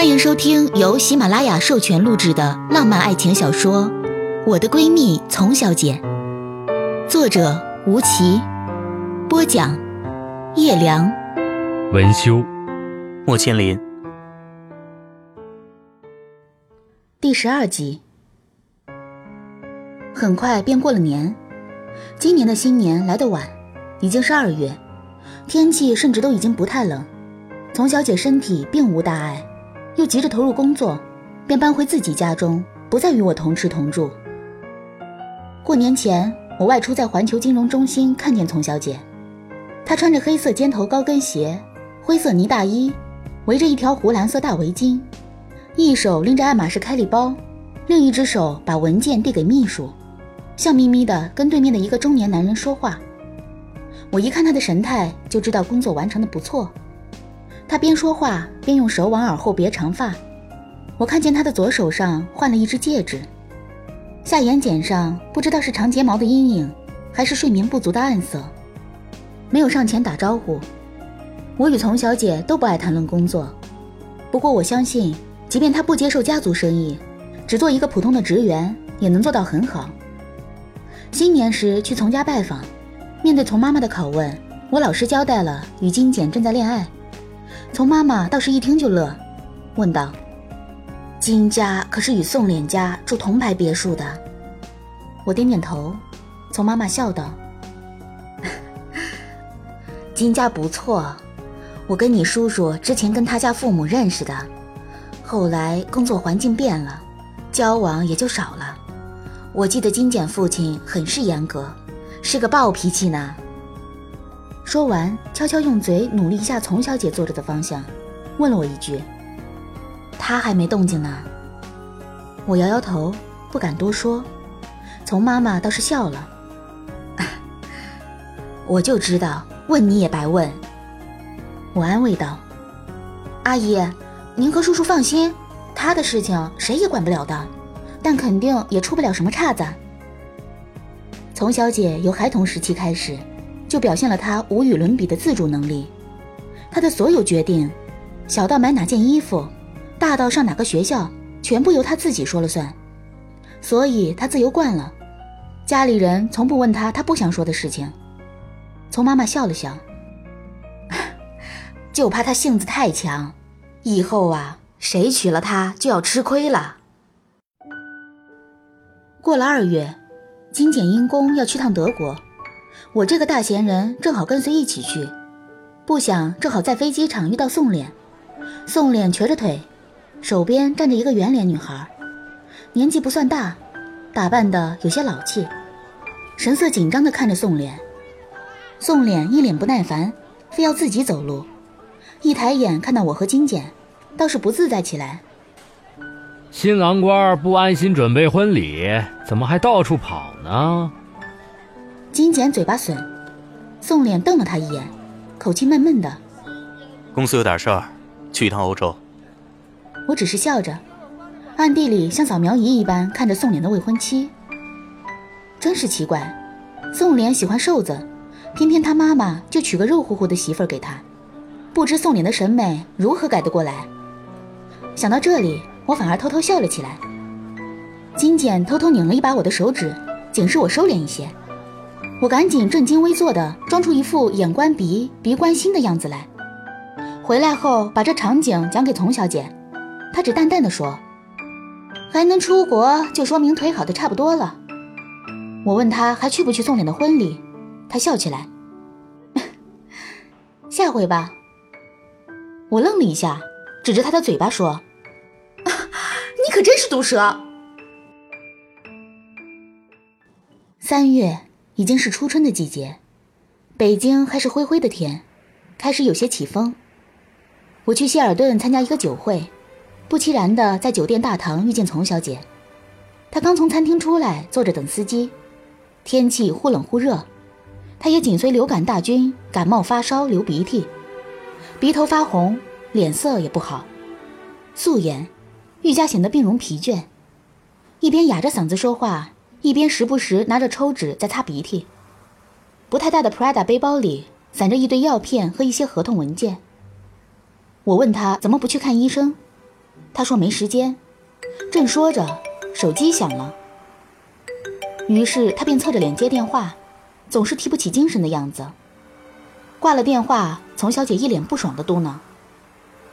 欢迎收听由喜马拉雅授权录制的浪漫爱情小说《我的闺蜜丛小姐》，作者吴奇，播讲叶良，文修，莫千林。第十二集。很快便过了年，今年的新年来得晚，已经是二月，天气甚至都已经不太冷。丛小姐身体并无大碍。又急着投入工作，便搬回自己家中，不再与我同吃同住。过年前，我外出在环球金融中心看见丛小姐，她穿着黑色尖头高跟鞋、灰色呢大衣，围着一条湖蓝色大围巾，一手拎着爱马仕开利包，另一只手把文件递给秘书，笑眯眯地跟对面的一个中年男人说话。我一看她的神态，就知道工作完成的不错。他边说话边用手往耳后别长发，我看见他的左手上换了一只戒指，下眼睑上不知道是长睫毛的阴影，还是睡眠不足的暗色。没有上前打招呼。我与丛小姐都不爱谈论工作，不过我相信，即便她不接受家族生意，只做一个普通的职员，也能做到很好。新年时去丛家拜访，面对丛妈妈的拷问，我老实交代了与金简正在恋爱。从妈妈倒是一听就乐，问道：“金家可是与宋濂家住同排别墅的？”我点点头。从妈妈笑道：“ 金家不错，我跟你叔叔之前跟他家父母认识的，后来工作环境变了，交往也就少了。我记得金简父亲很是严格，是个暴脾气呢。”说完，悄悄用嘴努力一下丛小姐坐着的方向，问了我一句：“她还没动静呢。”我摇摇头，不敢多说。丛妈妈倒是笑了：“ 我就知道，问你也白问。”我安慰道：“阿姨，您和叔叔放心，他的事情谁也管不了的，但肯定也出不了什么岔子。”丛小姐由孩童时期开始。就表现了他无与伦比的自主能力，他的所有决定，小到买哪件衣服，大到上哪个学校，全部由他自己说了算，所以他自由惯了，家里人从不问他他不想说的事情。从妈妈笑了笑，就怕他性子太强，以后啊，谁娶了她就要吃亏了。过了二月，金简因公要去趟德国。我这个大闲人正好跟随一起去，不想正好在飞机场遇到宋濂。宋濂瘸着腿，手边站着一个圆脸女孩，年纪不算大，打扮的有些老气，神色紧张地看着宋濂。宋濂一脸不耐烦，非要自己走路，一抬眼看到我和金简，倒是不自在起来。新郎官不安心准备婚礼，怎么还到处跑呢？金简嘴巴损，宋濂瞪了他一眼，口气闷闷的：“公司有点事儿，去一趟欧洲。”我只是笑着，暗地里像扫描仪一般看着宋濂的未婚妻。真是奇怪，宋濂喜欢瘦子，偏偏他妈妈就娶个肉乎乎的媳妇儿给他，不知宋濂的审美如何改得过来。想到这里，我反而偷偷笑了起来。金简偷偷拧了一把我的手指，警示我收敛一些。我赶紧正襟危坐的装出一副眼观鼻、鼻观心的样子来。回来后把这场景讲给童小姐，她只淡淡的说：“还能出国，就说明腿好的差不多了。”我问她还去不去宋凛的婚礼，她笑起来：“ 下回吧。”我愣了一下，指着她的嘴巴说：“你可真是毒舌。”三月。已经是初春的季节，北京还是灰灰的天，开始有些起风。我去希尔顿参加一个酒会，不期然的在酒店大堂遇见丛小姐。她刚从餐厅出来，坐着等司机。天气忽冷忽热，她也紧随流感大军，感冒发烧流鼻涕，鼻头发红，脸色也不好，素颜，愈加显得病容疲倦，一边哑着嗓子说话。一边时不时拿着抽纸在擦鼻涕，不太大的 Prada 背包里散着一堆药片和一些合同文件。我问他怎么不去看医生，他说没时间。正说着，手机响了，于是他便侧着脸接电话，总是提不起精神的样子。挂了电话，丛小姐一脸不爽的嘟囔：“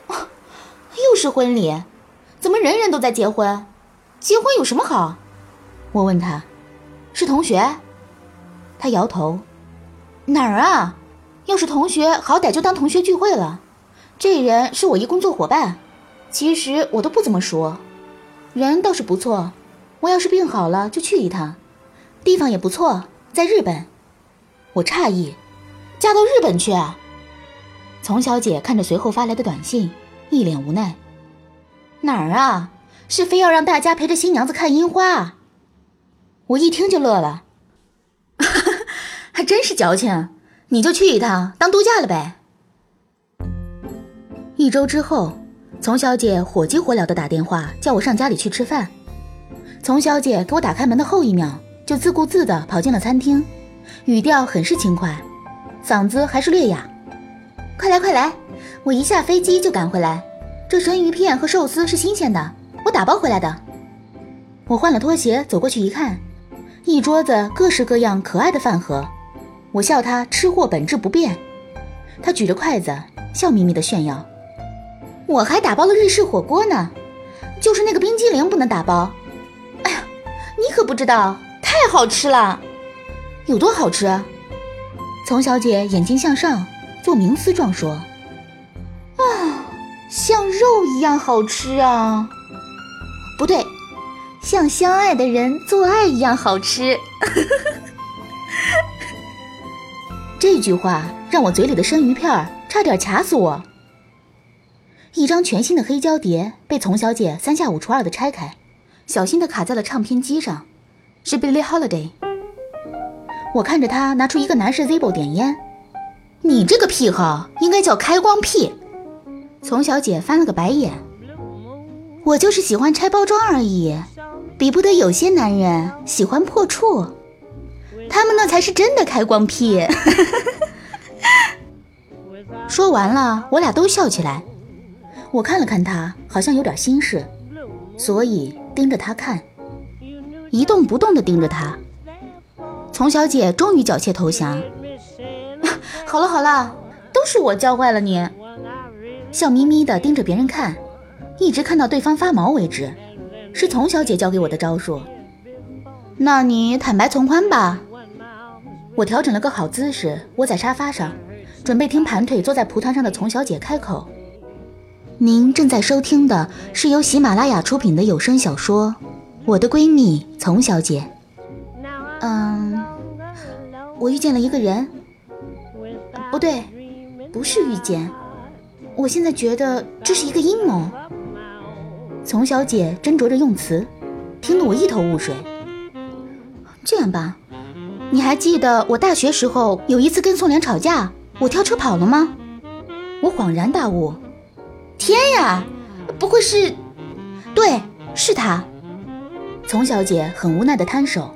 又是婚礼，怎么人人都在结婚？结婚有什么好？”我问她：“是同学？”她摇头：“哪儿啊？要是同学，好歹就当同学聚会了。这人是我一工作伙伴，其实我都不怎么熟。人倒是不错，我要是病好了就去一趟。地方也不错，在日本。”我诧异。嫁到日本去啊？丛小姐看着随后发来的短信，一脸无奈。哪儿啊？是非要让大家陪着新娘子看樱花？我一听就乐了，还真是矫情。你就去一趟当度假了呗。一周之后，丛小姐火急火燎的打电话叫我上家里去吃饭。丛小姐给我打开门的后一秒，就自顾自的跑进了餐厅，语调很是轻快。嗓子还是略哑，快来快来，我一下飞机就赶回来。这生鱼片和寿司是新鲜的，我打包回来的。我换了拖鞋走过去一看，一桌子各式各样可爱的饭盒。我笑他吃货本质不变。他举着筷子笑眯眯的炫耀。我还打包了日式火锅呢，就是那个冰激凌不能打包。哎呀，你可不知道，太好吃了，有多好吃？丛小姐眼睛向上，做冥思状说：“啊，像肉一样好吃啊！不对，像相爱的人做爱一样好吃。”这句话让我嘴里的生鱼片差点卡死我。一张全新的黑胶碟被丛小姐三下五除二的拆开，小心的卡在了唱片机上，是 Billie Holiday。我看着他拿出一个男士 Zippo 点烟，你这个癖好应该叫开光癖。丛小姐翻了个白眼，我就是喜欢拆包装而已，比不得有些男人喜欢破处，他们那才是真的开光屁。说完了，我俩都笑起来。我看了看他，好像有点心事，所以盯着他看，一动不动地盯着他。丛小姐终于缴械投降。好了好了，都是我教坏了你。笑眯眯的盯着别人看，一直看到对方发毛为止，是丛小姐教给我的招数。那你坦白从宽吧。我调整了个好姿势，窝在沙发上，准备听盘腿坐在蒲团上的丛小姐开口。您正在收听的是由喜马拉雅出品的有声小说《我的闺蜜丛小姐》。嗯。我遇见了一个人，不对，不是遇见。我现在觉得这是一个阴谋。丛小姐斟酌着用词，听得我一头雾水。这样吧，你还记得我大学时候有一次跟宋濂吵架，我跳车跑了吗？我恍然大悟，天呀，不会是……对，是他。丛小姐很无奈的摊手。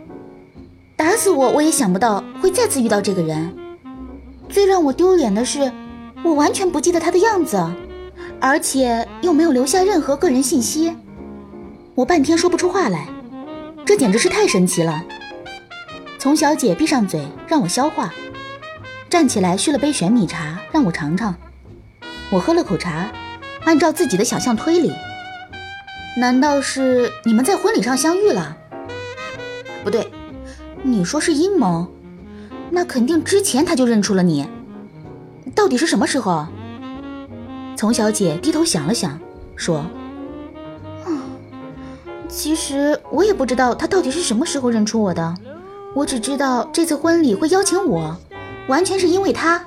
打死我，我也想不到会再次遇到这个人。最让我丢脸的是，我完全不记得他的样子，而且又没有留下任何个人信息。我半天说不出话来，这简直是太神奇了。丛小姐闭上嘴，让我消化，站起来续了杯玄米茶，让我尝尝。我喝了口茶，按照自己的想象推理，难道是你们在婚礼上相遇了？不对。你说是阴谋，那肯定之前他就认出了你。到底是什么时候？丛小姐低头想了想，说：“嗯，其实我也不知道他到底是什么时候认出我的。我只知道这次婚礼会邀请我，完全是因为他。”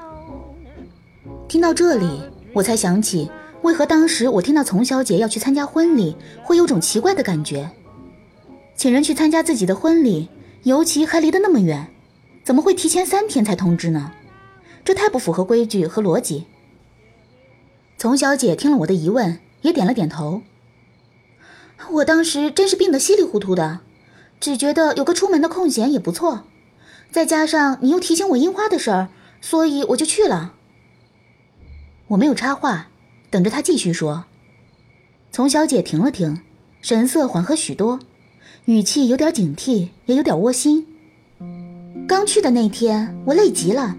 听到这里，我才想起为何当时我听到丛小姐要去参加婚礼，会有种奇怪的感觉。请人去参加自己的婚礼。尤其还离得那么远，怎么会提前三天才通知呢？这太不符合规矩和逻辑。丛小姐听了我的疑问，也点了点头。我当时真是病得稀里糊涂的，只觉得有个出门的空闲也不错，再加上你又提醒我樱花的事儿，所以我就去了。我没有插话，等着她继续说。丛小姐停了停，神色缓和许多，语气有点警惕，也有点窝心。刚去的那天，我累极了，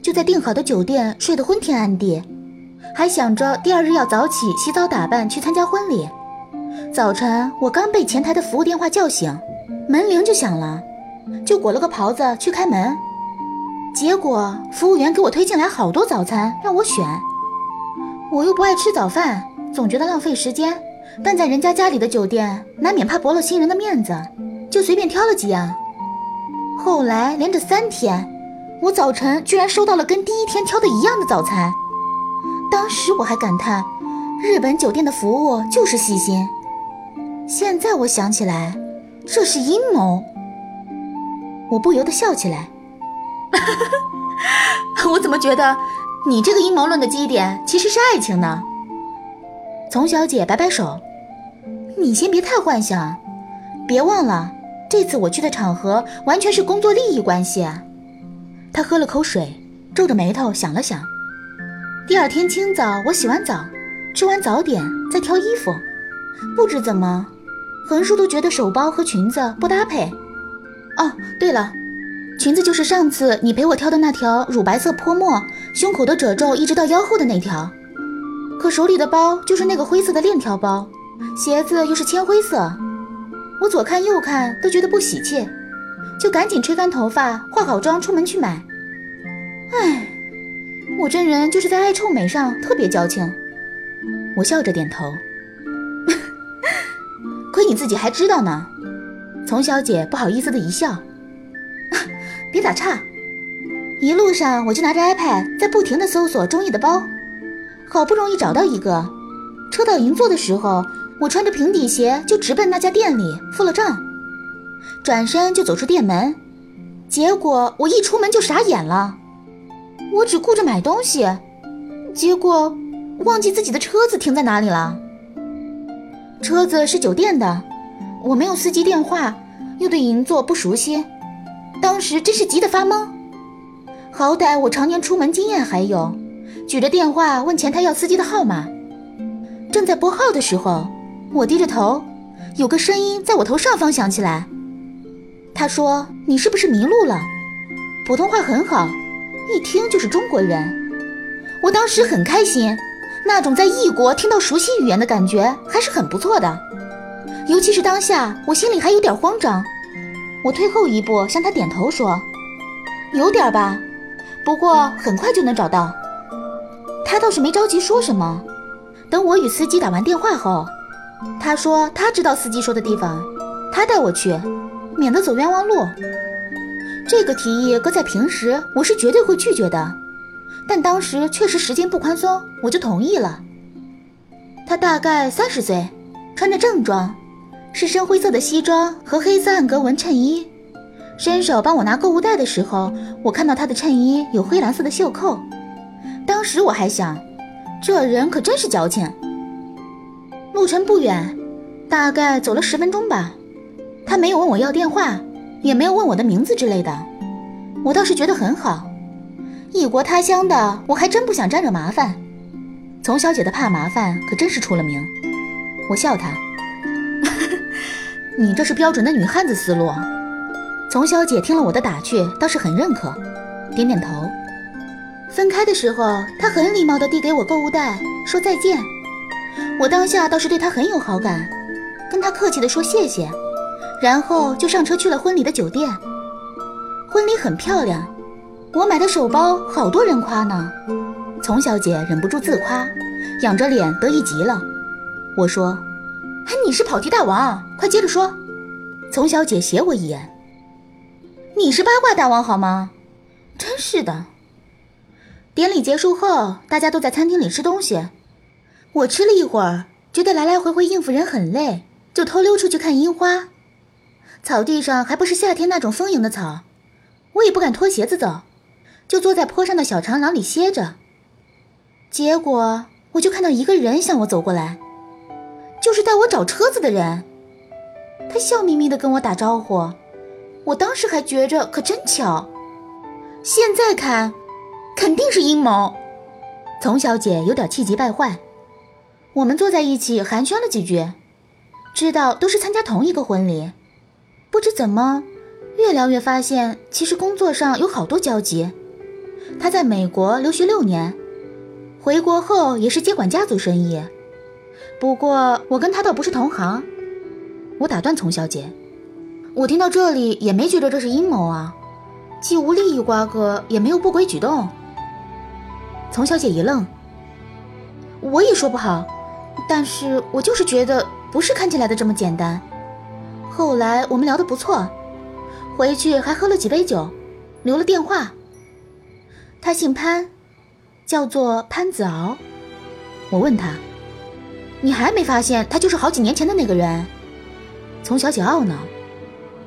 就在订好的酒店睡得昏天暗地，还想着第二日要早起洗澡打扮去参加婚礼。早晨，我刚被前台的服务电话叫醒，门铃就响了，就裹了个袍子去开门。结果服务员给我推进来好多早餐让我选，我又不爱吃早饭，总觉得浪费时间。但在人家家里的酒店，难免怕驳了新人的面子，就随便挑了几样。后来连着三天，我早晨居然收到了跟第一天挑的一样的早餐。当时我还感叹，日本酒店的服务就是细心。现在我想起来，这是阴谋。我不由得笑起来。我怎么觉得你这个阴谋论的基点其实是爱情呢？丛小姐摆摆手，你先别太幻想，别忘了这次我去的场合完全是工作利益关系。她喝了口水，皱着眉头想了想。第二天清早，我洗完澡，吃完早点，再挑衣服，不知怎么，横竖都觉得手包和裙子不搭配。哦，对了。裙子就是上次你陪我挑的那条乳白色泼墨，胸口的褶皱一直到腰后的那条，可手里的包就是那个灰色的链条包，鞋子又是铅灰色，我左看右看都觉得不喜气，就赶紧吹干头发，化好妆出门去买。唉，我这人就是在爱臭美上特别矫情。我笑着点头，亏你自己还知道呢。丛小姐不好意思的一笑。别打岔，一路上我就拿着 iPad 在不停的搜索中意的包，好不容易找到一个。车到银座的时候，我穿着平底鞋就直奔那家店里付了账，转身就走出店门。结果我一出门就傻眼了，我只顾着买东西，结果忘记自己的车子停在哪里了。车子是酒店的，我没有司机电话，又对银座不熟悉。当时真是急得发懵，好歹我常年出门经验还有，举着电话问前台要司机的号码。正在拨号的时候，我低着头，有个声音在我头上方响起来。他说：“你是不是迷路了？”普通话很好，一听就是中国人。我当时很开心，那种在异国听到熟悉语言的感觉还是很不错的。尤其是当下，我心里还有点慌张。我退后一步，向他点头说：“有点吧，不过很快就能找到。”他倒是没着急说什么。等我与司机打完电话后，他说他知道司机说的地方，他带我去，免得走冤枉路。这个提议搁在平时我是绝对会拒绝的，但当时确实时间不宽松，我就同意了。他大概三十岁，穿着正装。是深灰色的西装和黑色暗格纹衬衣，伸手帮我拿购物袋的时候，我看到他的衬衣有灰蓝色的袖扣。当时我还想，这人可真是矫情。路程不远，大概走了十分钟吧。他没有问我要电话，也没有问我的名字之类的。我倒是觉得很好，异国他乡的，我还真不想沾惹麻烦。丛小姐的怕麻烦可真是出了名。我笑她。你这是标准的女汉子思路。丛小姐听了我的打趣，倒是很认可，点点头。分开的时候，她很礼貌地递给我购物袋，说再见。我当下倒是对她很有好感，跟她客气地说谢谢，然后就上车去了婚礼的酒店。婚礼很漂亮，我买的手包好多人夸呢。丛小姐忍不住自夸，仰着脸得意极了。我说。哎你是跑题大王，快接着说。丛小姐斜我一眼。你是八卦大王好吗？真是的。典礼结束后，大家都在餐厅里吃东西。我吃了一会儿，觉得来来回回应付人很累，就偷溜出去看樱花。草地上还不是夏天那种丰盈的草，我也不敢脱鞋子走，就坐在坡上的小长廊里歇着。结果我就看到一个人向我走过来。就是带我找车子的人，他笑眯眯的跟我打招呼，我当时还觉着可真巧，现在看，肯定是阴谋。丛小姐有点气急败坏，我们坐在一起寒暄了几句，知道都是参加同一个婚礼。不知怎么，越聊越发现，其实工作上有好多交集。他在美国留学六年，回国后也是接管家族生意。不过我跟他倒不是同行。我打断丛小姐，我听到这里也没觉得这是阴谋啊，既无利益瓜葛，也没有不轨举动。丛小姐一愣，我也说不好，但是我就是觉得不是看起来的这么简单。后来我们聊得不错，回去还喝了几杯酒，留了电话。他姓潘，叫做潘子敖。我问他：“你还没发现他就是好几年前的那个人？”从小姐傲呢：“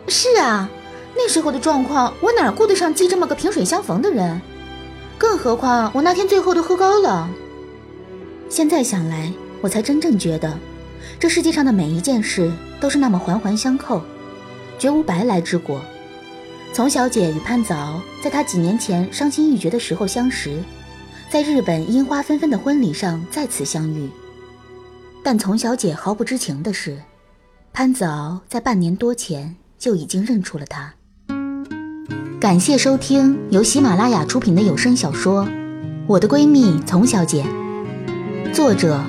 是啊，那时候的状况，我哪顾得上记这么个萍水相逢的人？更何况我那天最后都喝高了。现在想来，我才真正觉得。”这世界上的每一件事都是那么环环相扣，绝无白来之果。丛小姐与潘子敖在她几年前伤心欲绝的时候相识，在日本樱花纷纷的婚礼上再次相遇。但丛小姐毫不知情的是，潘子敖在半年多前就已经认出了她。感谢收听由喜马拉雅出品的有声小说《我的闺蜜丛小姐》，作者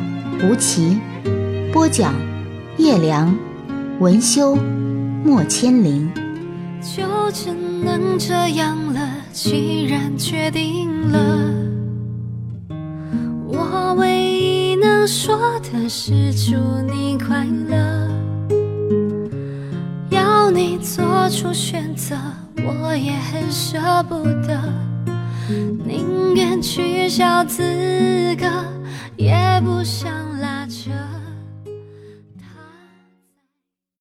吴奇。播讲：叶良，文修，莫千灵。就只能这样了，既然决定了，我唯一能说的是祝你快乐。要你做出选择，我也很舍不得，宁愿取消资格，也不想。